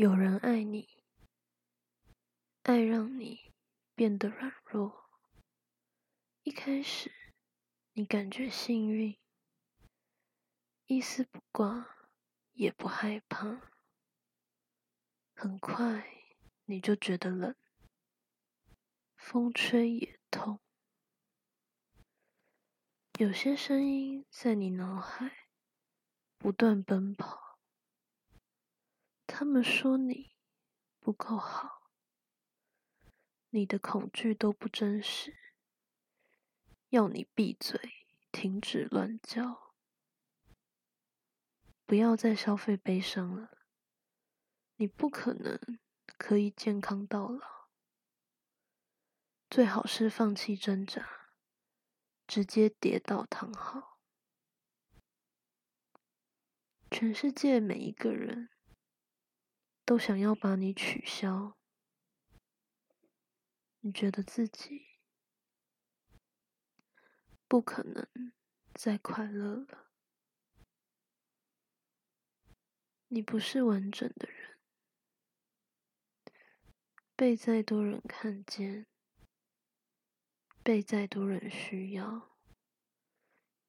有人爱你，爱让你变得软弱。一开始，你感觉幸运，一丝不挂，也不害怕。很快，你就觉得冷，风吹也痛。有些声音在你脑海不断奔跑，他们说你不够好，你的恐惧都不真实，要你闭嘴，停止乱叫，不要再消费悲伤了，你不可能可以健康到老，最好是放弃挣扎。直接跌倒躺好。全世界每一个人都想要把你取消，你觉得自己不可能再快乐了。你不是完整的人，被再多人看见。被再多人需要，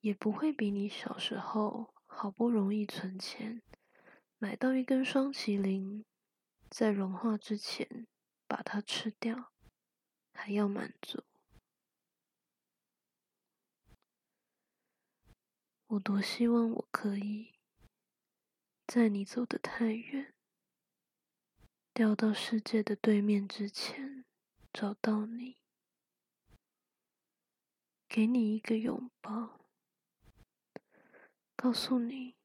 也不会比你小时候好不容易存钱买到一根双麒麟，在融化之前把它吃掉还要满足。我多希望我可以在你走得太远，掉到世界的对面之前找到你。给你一个拥抱，告诉你，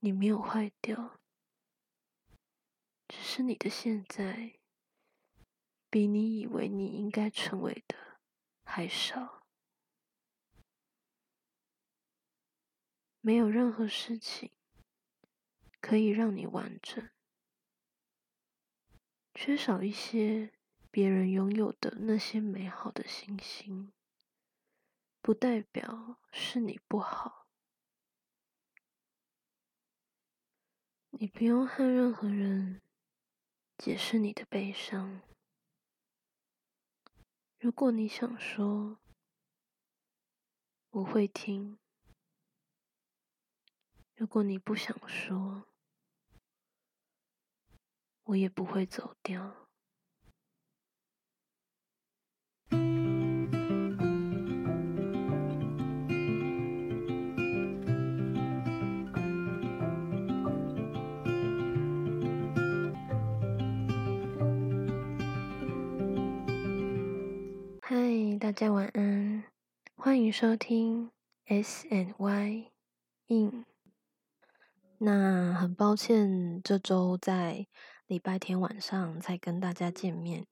你没有坏掉，只是你的现在比你以为你应该成为的还少。没有任何事情可以让你完整，缺少一些别人拥有的那些美好的星星。不代表是你不好，你不用和任何人解释你的悲伤。如果你想说，我会听；如果你不想说，我也不会走掉。大家晚安，欢迎收听 S N Y In。那很抱歉，这周在礼拜天晚上才跟大家见面。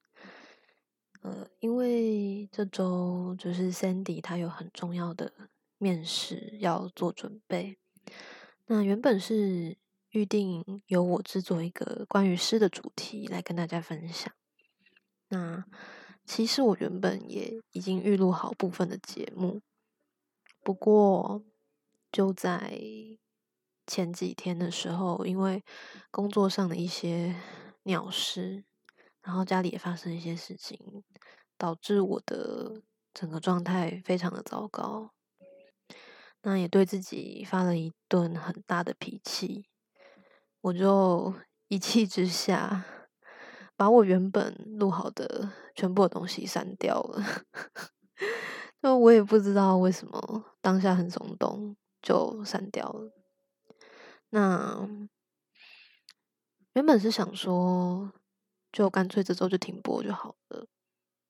呃，因为这周就是 Sandy 他有很重要的面试要做准备。那原本是预定由我制作一个关于诗的主题来跟大家分享。那其实我原本也已经预录好部分的节目，不过就在前几天的时候，因为工作上的一些鸟事，然后家里也发生一些事情，导致我的整个状态非常的糟糕，那也对自己发了一顿很大的脾气，我就一气之下。把我原本录好的全部的东西删掉了，就我也不知道为什么当下很冲动就删掉了。那原本是想说，就干脆这周就停播就好了。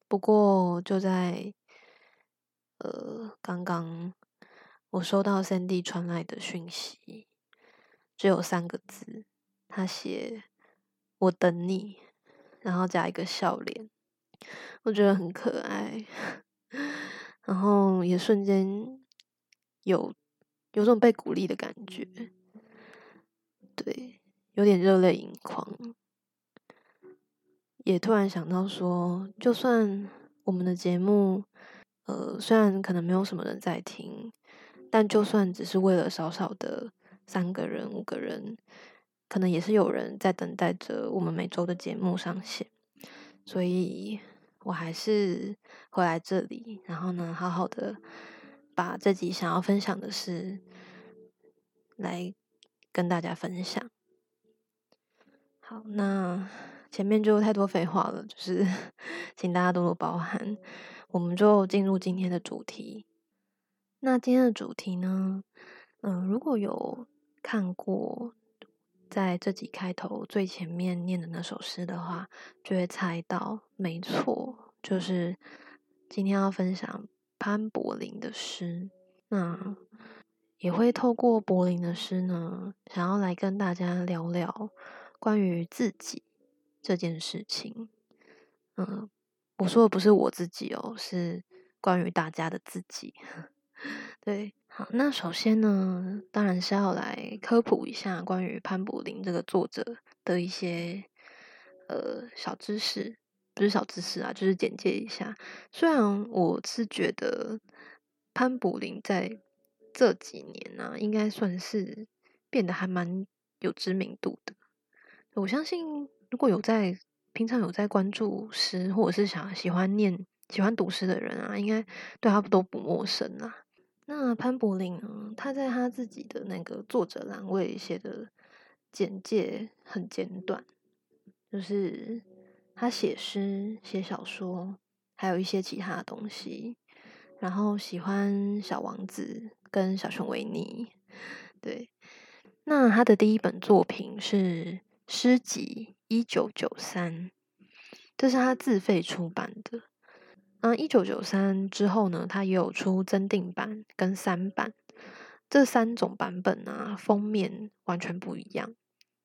不过就在呃刚刚，我收到三 D 传来的讯息，只有三个字，他写：“我等你。”然后加一个笑脸，我觉得很可爱，然后也瞬间有有种被鼓励的感觉，对，有点热泪盈眶，也突然想到说，就算我们的节目，呃，虽然可能没有什么人在听，但就算只是为了少少的三个人、五个人，可能也是有人在等待着我们每周的节目上线，所以我还是回来这里，然后呢，好好的把这集想要分享的事来跟大家分享。好，那前面就太多废话了，就是 请大家多多包涵。我们就进入今天的主题。那今天的主题呢，嗯，如果有看过在这集开头最前面念的那首诗的话，就会猜到，没错，就是今天要分享潘柏林的诗。那也会透过柏林的诗呢，想要来跟大家聊聊。关于自己这件事情，嗯，我说的不是我自己哦，是关于大家的自己。对，好，那首先呢，当然是要来科普一下关于潘柏林这个作者的一些呃小知识，不是小知识啊，就是简介一下。虽然我是觉得潘柏林在这几年呢，应该算是变得还蛮有知名度的。我相信，如果有在平常有在关注诗，或者是想喜欢念、喜欢读诗的人啊，应该对他都不陌生啊。那潘柏林呢？他在他自己的那个作者栏位写的简介很简短，就是他写诗、写小说，还有一些其他的东西。然后喜欢《小王子》跟《小熊维尼》。对，那他的第一本作品是。诗集一九九三，这是他自费出版的。那，一九九三之后呢，它也有出增订版跟三版，这三种版本啊，封面完全不一样。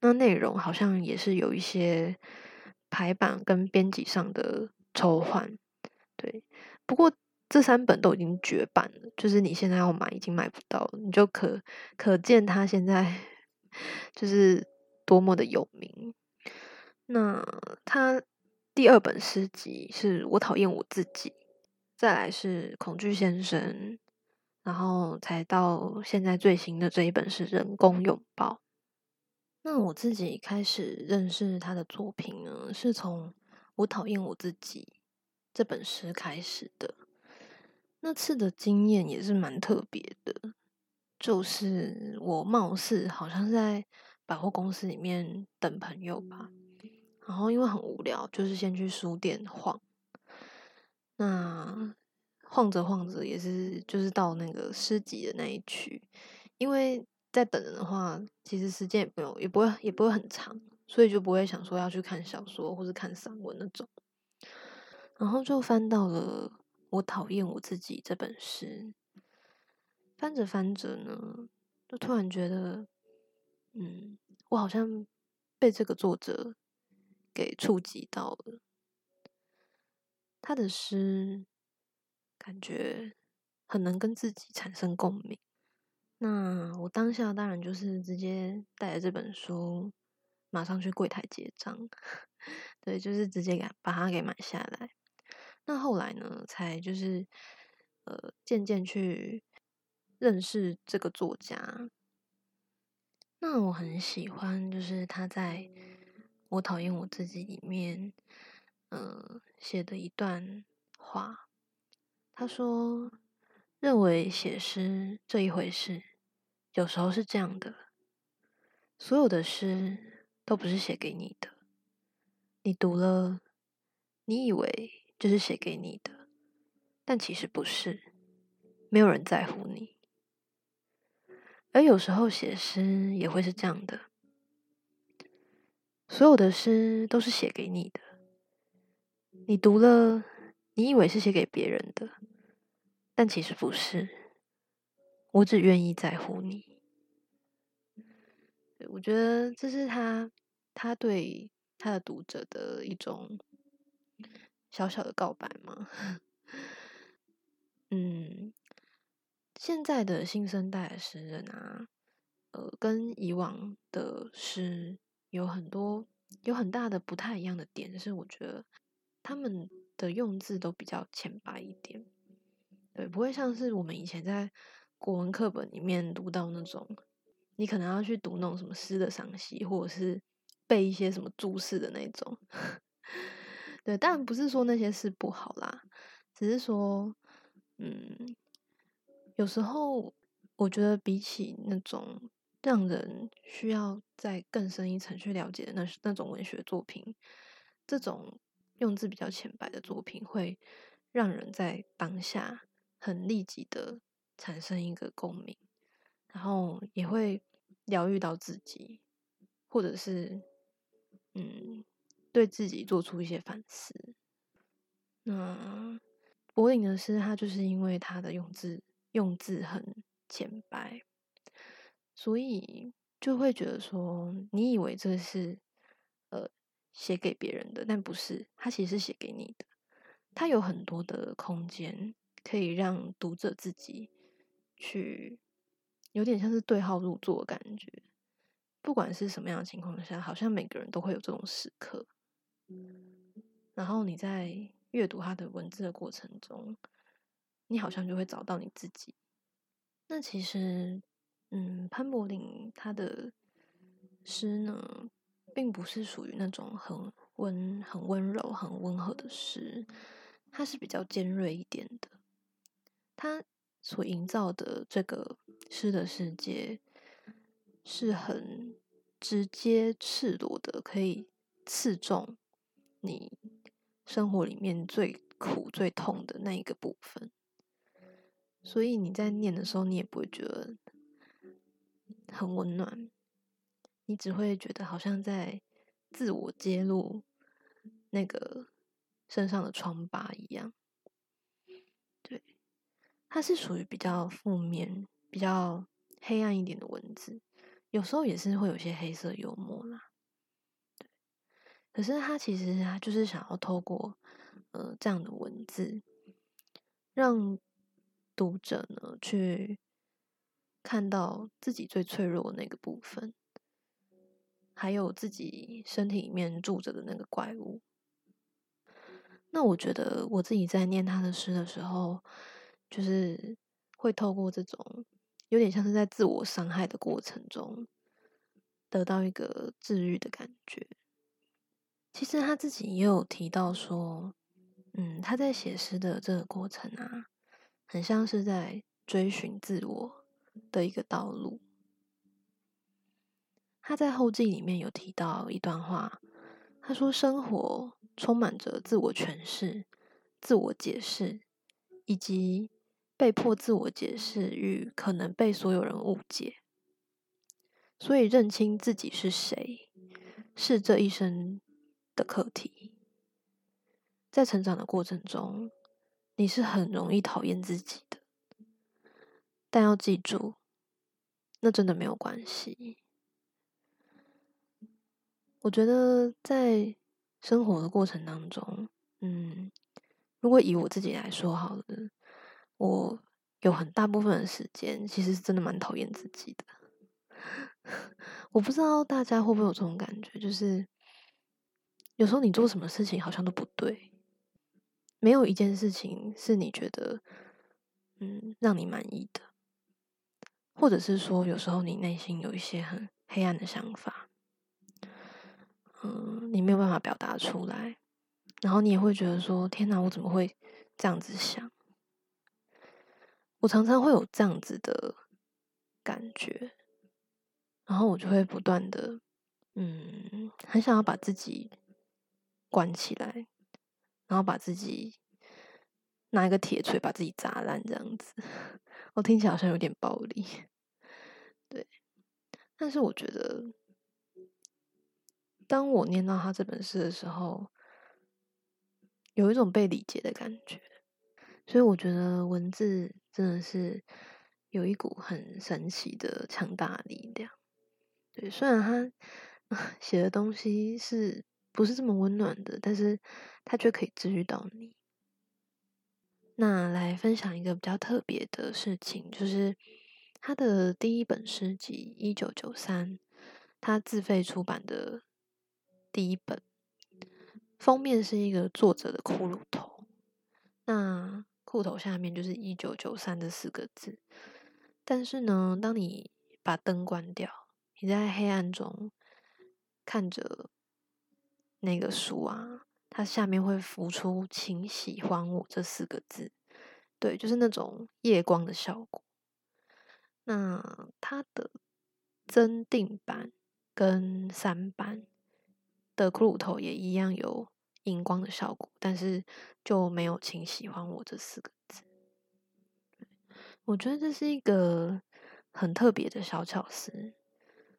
那内容好像也是有一些排版跟编辑上的抽换。对，不过这三本都已经绝版了，就是你现在要买已经买不到了，你就可可见它现在 就是。多么的有名！那他第二本诗集是我讨厌我自己，再来是恐惧先生，然后才到现在最新的这一本是人工拥抱。那我自己开始认识他的作品呢，是从我讨厌我自己这本诗开始的。那次的经验也是蛮特别的，就是我貌似好像在。百货公司里面等朋友吧，然后因为很无聊，就是先去书店晃。那晃着晃着也是，就是到那个诗集的那一区，因为在等人的话，其实时间也不用，也不会也不会很长，所以就不会想说要去看小说或者看散文那种。然后就翻到了《我讨厌我自己》这本诗，翻着翻着呢，就突然觉得。嗯，我好像被这个作者给触及到了，他的诗感觉很能跟自己产生共鸣。那我当下当然就是直接带着这本书，马上去柜台结账，对，就是直接给把它给买下来。那后来呢，才就是呃渐渐去认识这个作家。那我很喜欢，就是他在我讨厌我自己里面，嗯，写的一段话。他说：“认为写诗这一回事，有时候是这样的，所有的诗都不是写给你的。你读了，你以为就是写给你的，但其实不是，没有人在乎你。”而有时候写诗也会是这样的，所有的诗都是写给你的，你读了，你以为是写给别人的，但其实不是。我只愿意在乎你。我觉得这是他他对他的读者的一种小小的告白嘛。嗯。现在的新生代的诗人啊，呃，跟以往的诗有很多有很大的不太一样的点，是我觉得他们的用字都比较浅白一点，对，不会像是我们以前在国文课本里面读到那种你可能要去读那种什么诗的赏析，或者是背一些什么注释的那种。对，当然不是说那些事不好啦，只是说，嗯，有时候我觉得比起那种让人需要在更深一层去了解的那那种文学作品，这种用字比较浅白的作品，会让人在当下很立即的产生一个共鸣，然后也会疗愈到自己，或者是，嗯。对自己做出一些反思。那柏林的诗，他就是因为他的用字用字很浅白，所以就会觉得说，你以为这是呃写给别人的，但不是，他其实是写给你的。他有很多的空间，可以让读者自己去，有点像是对号入座的感觉。不管是什么样的情况下，好像每个人都会有这种时刻。然后你在阅读他的文字的过程中，你好像就会找到你自己。那其实，嗯，潘柏林他的诗呢，并不是属于那种很温、很温柔、很温和的诗，它是比较尖锐一点的。他所营造的这个诗的世界，是很直接、赤裸的，可以刺中。你生活里面最苦、最痛的那一个部分，所以你在念的时候，你也不会觉得很温暖，你只会觉得好像在自我揭露那个身上的疮疤一样。对，它是属于比较负面、比较黑暗一点的文字，有时候也是会有些黑色幽默啦。可是他其实他就是想要透过呃这样的文字，让读者呢去看到自己最脆弱的那个部分，还有自己身体里面住着的那个怪物。那我觉得我自己在念他的诗的时候，就是会透过这种有点像是在自我伤害的过程中，得到一个治愈的感觉。其实他自己也有提到说，嗯，他在写诗的这个过程啊，很像是在追寻自我的一个道路。他在后记里面有提到一段话，他说：“生活充满着自我诠释、自我解释，以及被迫自我解释与可能被所有人误解。所以认清自己是谁，是这一生。”的课题，在成长的过程中，你是很容易讨厌自己，但要记住，那真的没有关系。我觉得在生活的过程当中，嗯，如果以我自己来说好了，我有很大部分的时间，其实是真的蛮讨厌自己的。我不知道大家会不会有这种感觉，就是。有时候你做什么事情好像都不对，没有一件事情是你觉得嗯让你满意的，或者是说有时候你内心有一些很黑暗的想法，嗯，你没有办法表达出来，然后你也会觉得说天哪，我怎么会这样子想？我常常会有这样子的感觉，然后我就会不断的嗯，很想要把自己。关起来，然后把自己拿一个铁锤把自己砸烂，这样子，我听起来好像有点暴力，对。但是我觉得，当我念到他这本诗的时候，有一种被理解的感觉。所以我觉得文字真的是有一股很神奇的强大力量。对，虽然他写的东西是。不是这么温暖的，但是它却可以治愈到你。那来分享一个比较特别的事情，就是他的第一本诗集《一九九三》，他自费出版的第一本，封面是一个作者的骷髅头，那裤头下面就是“一九九三”这四个字。但是呢，当你把灯关掉，你在黑暗中看着那个书啊，它下面会浮出“请喜欢我”这四个字，对，就是那种夜光的效果。那它的增定版跟三版的骷髅头也一样有荧光的效果，但是就没有“请喜欢我”这四个字。我觉得这是一个很特别的小巧思，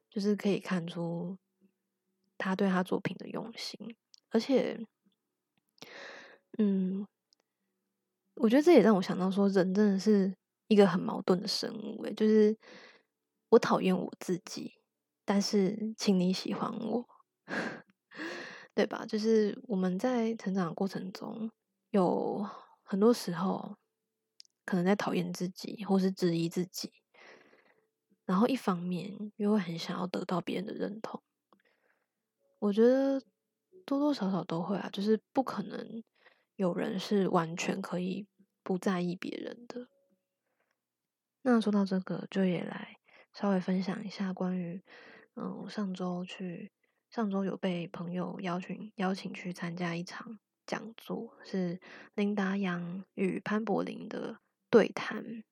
就是可以看出他对他作品的用心，而且，嗯，我觉得这也让我想到说，人真的是一个很矛盾的生物，诶，就是我讨厌我自己，但是请你喜欢我，对吧？就是我们在成长过程中，有很多时候。可能在讨厌自己，或是质疑自己，然后一方面又会很想要得到别人的认同。我觉得多多少少都会啊，就是不可能有人是完全可以不在意别人的。那说到这个，就也来稍微分享一下关于，嗯，上周去上周有被朋友邀请邀请去参加一场讲座，是林达阳与潘柏林的。对谈，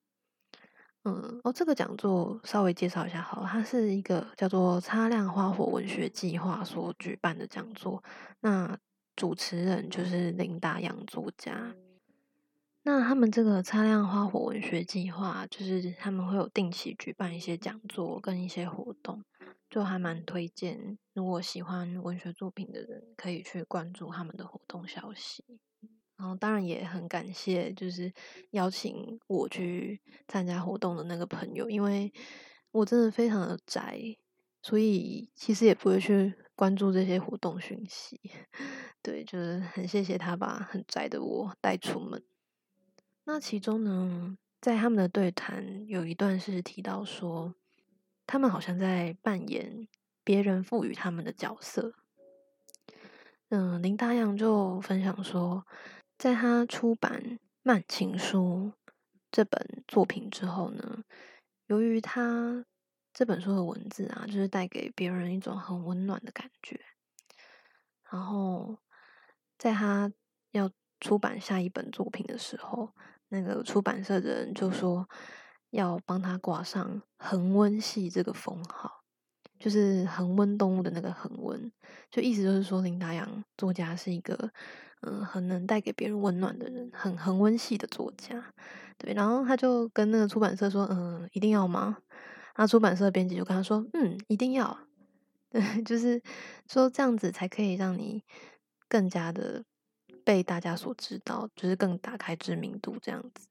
嗯，哦，这个讲座稍微介绍一下好了，它是一个叫做“擦亮花火文学计划”所举办的讲座。那主持人就是林达阳作家。那他们这个“擦亮花火文学计划”就是他们会有定期举办一些讲座跟一些活动，就还蛮推荐，如果喜欢文学作品的人可以去关注他们的活动消息。然后当然也很感谢，就是邀请我去参加活动的那个朋友，因为我真的非常的宅，所以其实也不会去关注这些活动讯息。对，就是很谢谢他把很宅的我带出门。那其中呢，在他们的对谈有一段是提到说，他们好像在扮演别人赋予他们的角色。嗯，林大阳就分享说。在他出版《慢情书》这本作品之后呢，由于他这本书的文字啊，就是带给别人一种很温暖的感觉。然后，在他要出版下一本作品的时候，那个出版社的人就说要帮他挂上“恒温系”这个封号，就是恒温动物的那个恒温，就意思就是说林达阳作家是一个。嗯，很能带给别人温暖的人，很恒温系的作家，对。然后他就跟那个出版社说：“嗯，一定要吗？”那出版社编辑就跟他说：“嗯，一定要。”对，就是说这样子才可以让你更加的被大家所知道，就是更打开知名度这样子。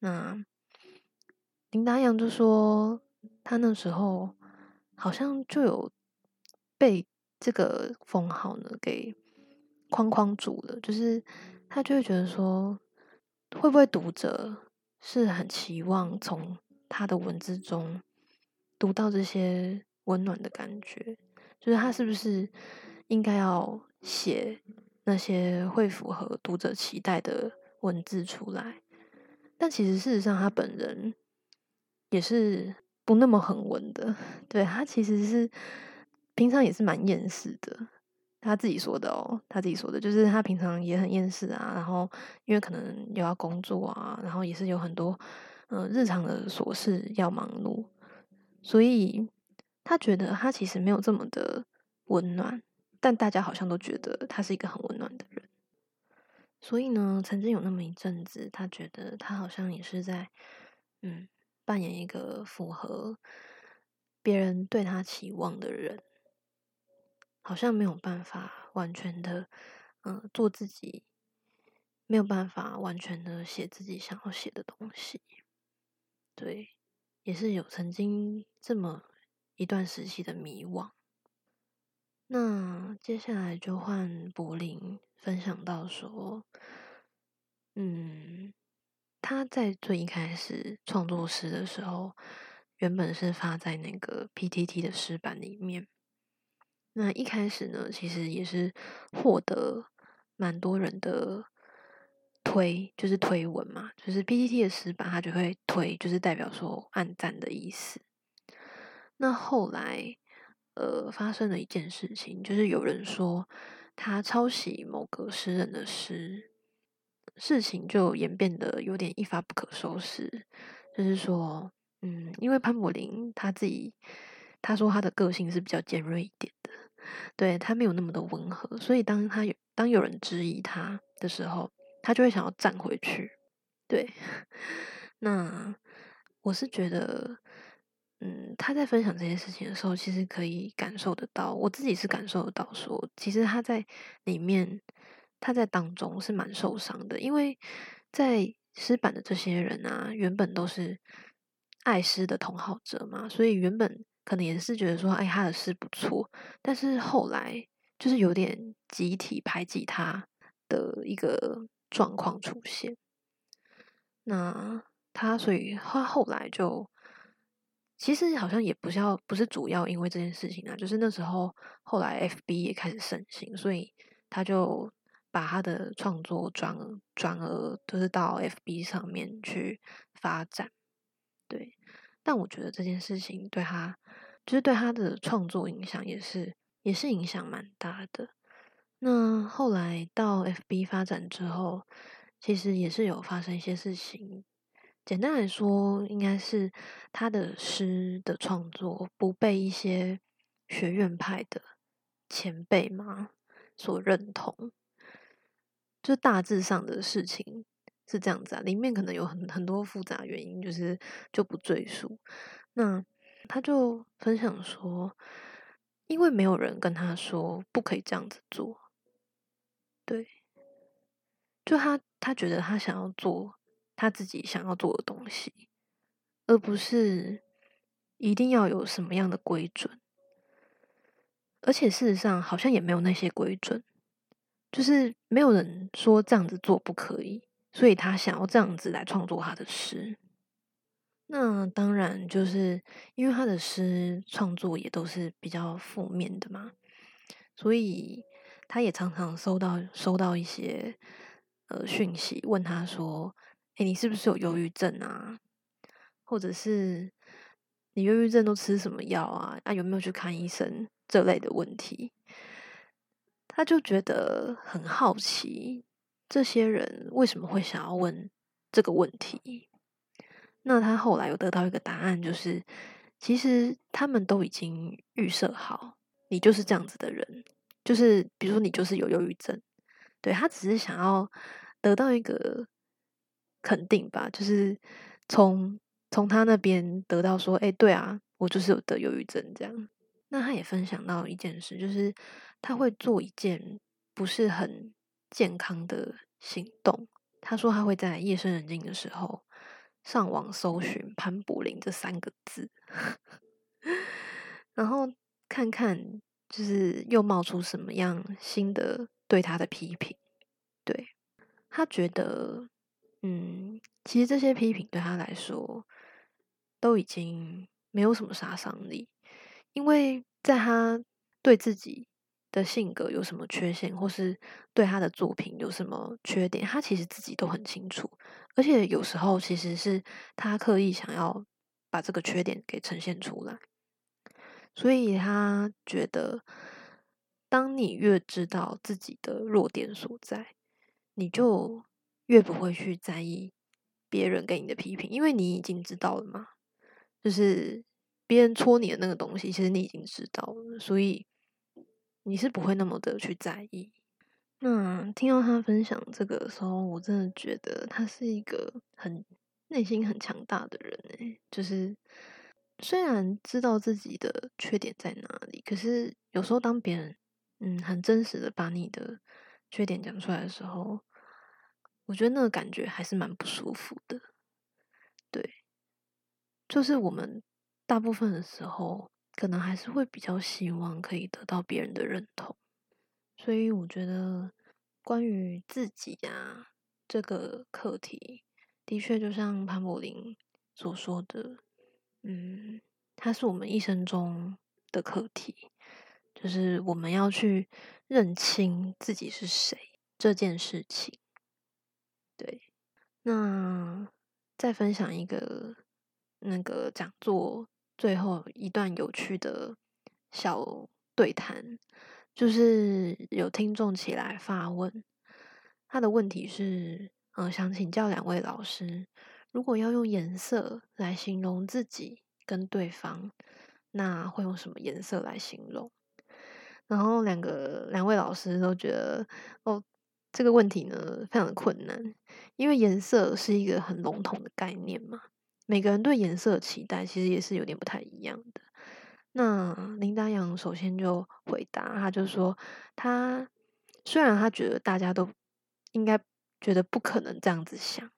那林达阳就说，他那时候好像就有被这个封号呢给。框框住了，就是他就会觉得说，会不会读者是很期望从他的文字中读到这些温暖的感觉？就是他是不是应该要写那些会符合读者期待的文字出来？但其实事实上，他本人也是不那么很文的，对他其实是平常也是蛮厌世的。他自己说的哦，他自己说的，就是他平常也很厌世啊，然后因为可能又要工作啊，然后也是有很多呃日常的琐事要忙碌，所以他觉得他其实没有这么的温暖，但大家好像都觉得他是一个很温暖的人，所以呢，曾经有那么一阵子，他觉得他好像也是在嗯扮演一个符合别人对他期望的人。好像没有办法完全的，嗯，做自己，没有办法完全的写自己想要写的东西。对，也是有曾经这么一段时期的迷惘。那接下来就换柏林分享到说，嗯，他在最一开始创作诗的时候，原本是发在那个 PTT 的诗版里面。那一开始呢，其实也是获得蛮多人的推，就是推文嘛，就是 PPT 的诗版，它就会推，就是代表说按赞的意思。那后来，呃，发生了一件事情，就是有人说他抄袭某个诗人的诗，事情就演变得有点一发不可收拾。就是说，嗯，因为潘柏林他自己他说他的个性是比较尖锐一点的，对他没有那么的温和，所以当他有当有人质疑他的时候，他就会想要站回去。对，那我是觉得。嗯，他在分享这件事情的时候，其实可以感受得到，我自己是感受得到，说其实他在里面，他在当中是蛮受伤的，因为在诗版的这些人啊，原本都是爱诗的同好者嘛，所以原本可能也是觉得说，哎，他的诗不错，但是后来就是有点集体排挤他的一个状况出现，那他所以他后来就。其实好像也不是要，不是主要因为这件事情啊，就是那时候后来 F B 也开始盛行，所以他就把他的创作转转而就是到 F B 上面去发展。对，但我觉得这件事情对他，就是对他的创作影响也是也是影响蛮大的。那后来到 F B 发展之后，其实也是有发生一些事情。简单来说，应该是他的诗的创作不被一些学院派的前辈嘛所认同，就大致上的事情是这样子啊。里面可能有很很多复杂原因，就是就不赘述。那他就分享说，因为没有人跟他说不可以这样子做，就他他觉得他想要做。他自己想要做的东西，而不是一定要有什么样的规准。而且事实上，好像也没有那些规准，就是没有人说这样子做不可以，所以他想要这样子来创作他的诗。那当然，就是因为他的诗创作也都是比较负面的嘛，所以他也常常收到收到一些呃讯息，问他说。哎，你是不是有忧郁症啊？或者是你忧郁症都吃什么药啊？啊，有没有去看医生？这类的问题，他就觉得很好奇，这些人为什么会想要问这个问题？那他后来有得到一个答案，就是其实他们都已经预设好，你就是这样子的人，就是比如说你就是有忧郁症，对他只是想要得到一个。肯定吧，就是从从他那边得到说，哎，对啊，我就是有得忧郁症这样。那他也分享到一件事，就是他会做一件不是很健康的行动。他说他会在夜深人静的时候上网搜寻潘柏林这三个字，然后看看就是又冒出什么样新的对他的批评。对他觉得。嗯，其实这些批评对他来说都已经没有什么杀伤力，因为在他对自己的性格有什么缺陷，或是对他的作品有什么缺点，他其实自己都很清楚。而且有时候其实是他刻意想要把这个缺点给呈现出来，所以他觉得，当你越知道自己的弱点所在，你就。越不会去在意别人给你的批评，因为你已经知道了嘛。就是别人戳你的那个东西，其实你已经知道了，所以你是不会那么的去在意。那听到他分享这个的时候，我真的觉得他是一个很内心很强大的人诶。就是虽然知道自己的缺点在哪里，可是有时候当别人嗯很真实的把你的缺点讲出来的时候。我觉得那个感觉还是蛮不舒服的，对，就是我们大部分的时候，可能还是会比较希望可以得到别人的认同，所以我觉得关于自己啊这个课题，的确就像潘柏林所说的，嗯，它是我们一生中的课题，就是我们要去认清自己是谁这件事情。对，那再分享一个那个讲座最后一段有趣的小对谈，就是有听众起来发问，他的问题是，嗯，想请教两位老师，如果要用颜色来形容自己跟对方，那会用什么颜色来形容？然后两个两位老师都觉得，哦，这个问题呢非常的困难，因为颜色是一个很笼统的概念嘛，每个人对颜色的期待其实也是有点不太一样的。那林达阳首先就回答，他就说，他虽然他觉得大家都应该觉得不可能这样子想，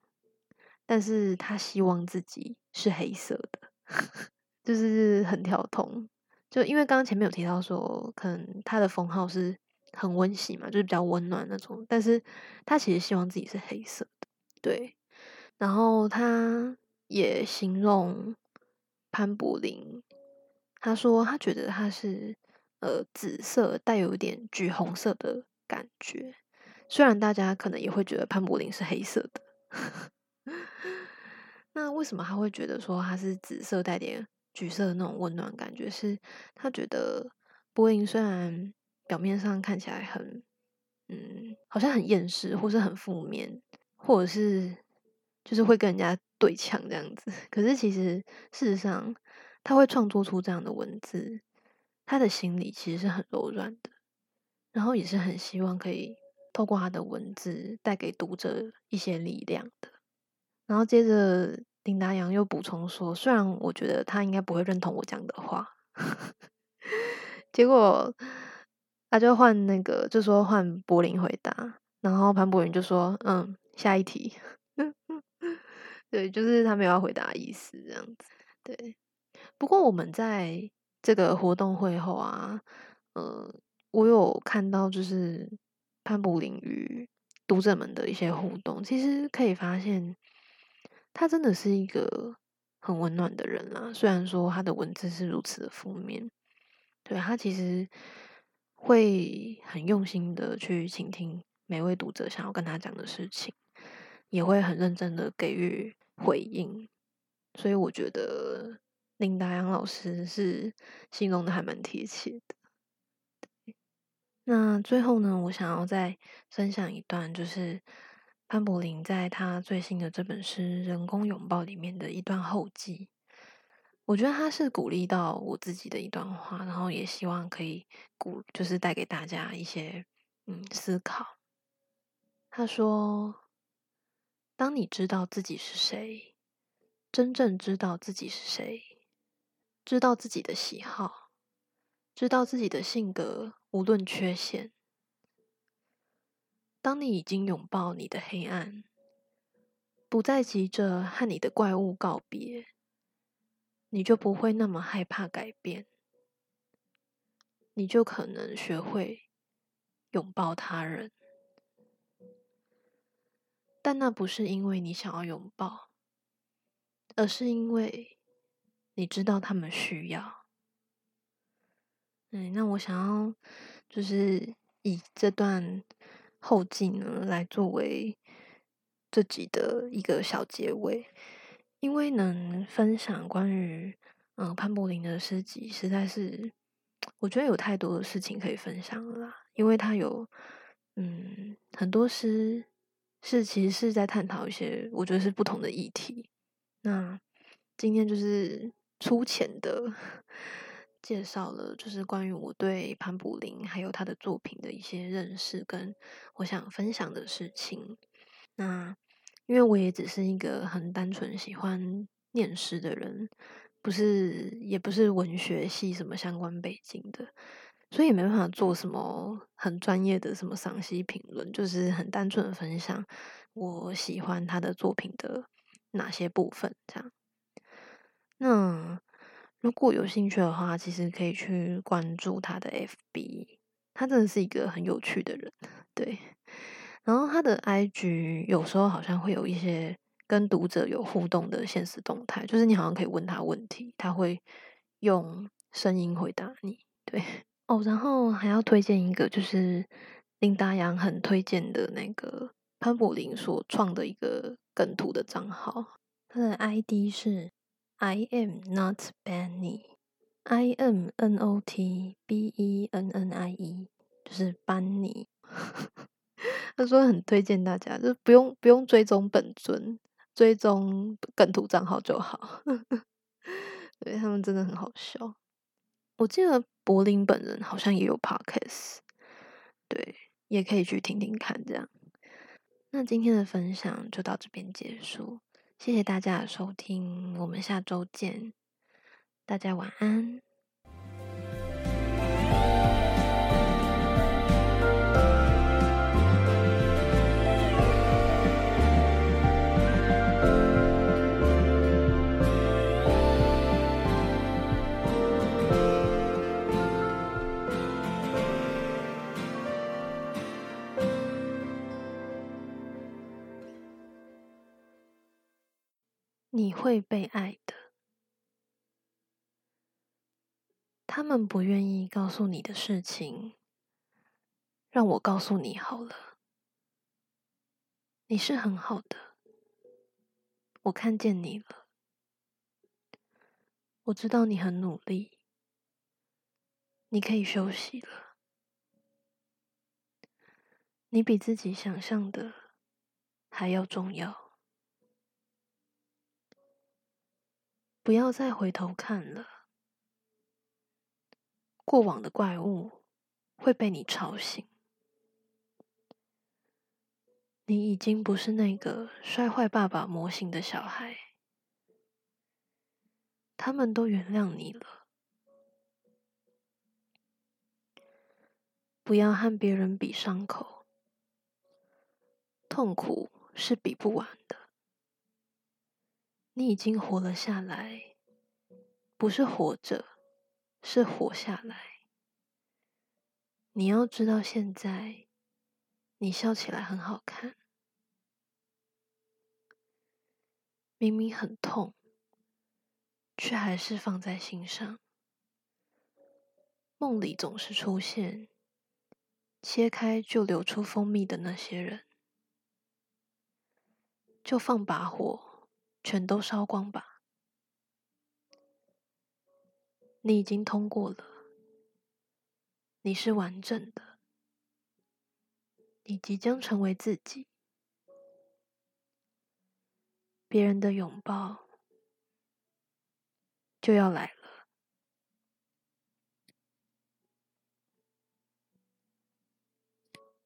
但是他希望自己是黑色的，就是很跳通。就因为刚刚前面有提到说，可能他的封号是很温馨嘛，就是比较温暖那种，但是他其实希望自己是黑色的，对。然后他也形容潘柏林，他说他觉得他是呃紫色带有一点橘红色的感觉，虽然大家可能也会觉得潘柏林是黑色的，那为什么他会觉得说他是紫色带点？橘色的那种温暖感觉，是他觉得柏林虽然表面上看起来很，嗯，好像很厌世，或是很负面，或者是就是会跟人家对呛这样子，可是其实事实上，他会创作出这样的文字，他的心里其实是很柔软的，然后也是很希望可以透过他的文字带给读者一些力量的，然后接着。林达阳又补充说：“虽然我觉得他应该不会认同我讲的话，结果他就换那个，就说换柏林回答，然后潘柏林就说：‘嗯，下一题。’对，就是他没有要回答的意思这样子。对，不过我们在这个活动会后啊，呃，我有看到就是潘柏林与读者们的一些互动，其实可以发现。”他真的是一个很温暖的人啦，虽然说他的文字是如此的负面，对他其实会很用心的去倾听每位读者想要跟他讲的事情，也会很认真的给予回应，所以我觉得林达阳老师是形容的还蛮贴切的。那最后呢，我想要再分享一段，就是。潘柏林在他最新的这本诗《人工拥抱》里面的一段后记，我觉得他是鼓励到我自己的一段话，然后也希望可以鼓，就是带给大家一些嗯思考。他说：“当你知道自己是谁，真正知道自己是谁，知道自己的喜好，知道自己的性格，无论缺陷。”当你已经拥抱你的黑暗，不再急着和你的怪物告别，你就不会那么害怕改变，你就可能学会拥抱他人。但那不是因为你想要拥抱，而是因为你知道他们需要。嗯，那我想要就是以这段。后记呢，来作为这集的一个小结尾，因为能分享关于嗯潘柏林的诗集，实在是我觉得有太多的事情可以分享了。啦。因为他有嗯很多诗是其实是在探讨一些我觉得是不同的议题。那今天就是粗浅的。介绍了就是关于我对潘柏林还有他的作品的一些认识，跟我想分享的事情。那因为我也只是一个很单纯喜欢念诗的人，不是也不是文学系什么相关背景的，所以没办法做什么很专业的什么赏析评论，就是很单纯的分享我喜欢他的作品的哪些部分这样。那。如果有兴趣的话，其实可以去关注他的 FB，他真的是一个很有趣的人，对。然后他的 IG 有时候好像会有一些跟读者有互动的现实动态，就是你好像可以问他问题，他会用声音回答你，对。哦，然后还要推荐一个，就是林达阳很推荐的那个潘柏林所创的一个梗图的账号，他的 ID 是。I am not Benny. I am N O T B E N N I E，就是班尼。他说很推荐大家，就不用不用追踪本尊，追踪梗图账号就好。对他们真的很好笑。我记得柏林本人好像也有 podcast，对，也可以去听听看。这样，那今天的分享就到这边结束，谢谢大家的收听，我们下周见，大家晚安。你会被爱的。他们不愿意告诉你的事情，让我告诉你好了。你是很好的，我看见你了。我知道你很努力，你可以休息了。你比自己想象的还要重要。不要再回头看了，过往的怪物会被你吵醒。你已经不是那个摔坏爸爸模型的小孩，他们都原谅你了。不要和别人比伤口，痛苦是比不完的。你已经活了下来，不是活着，是活下来。你要知道，现在你笑起来很好看，明明很痛，却还是放在心上。梦里总是出现，切开就流出蜂蜜的那些人，就放把火。全都烧光吧！你已经通过了，你是完整的，你即将成为自己。别人的拥抱就要来了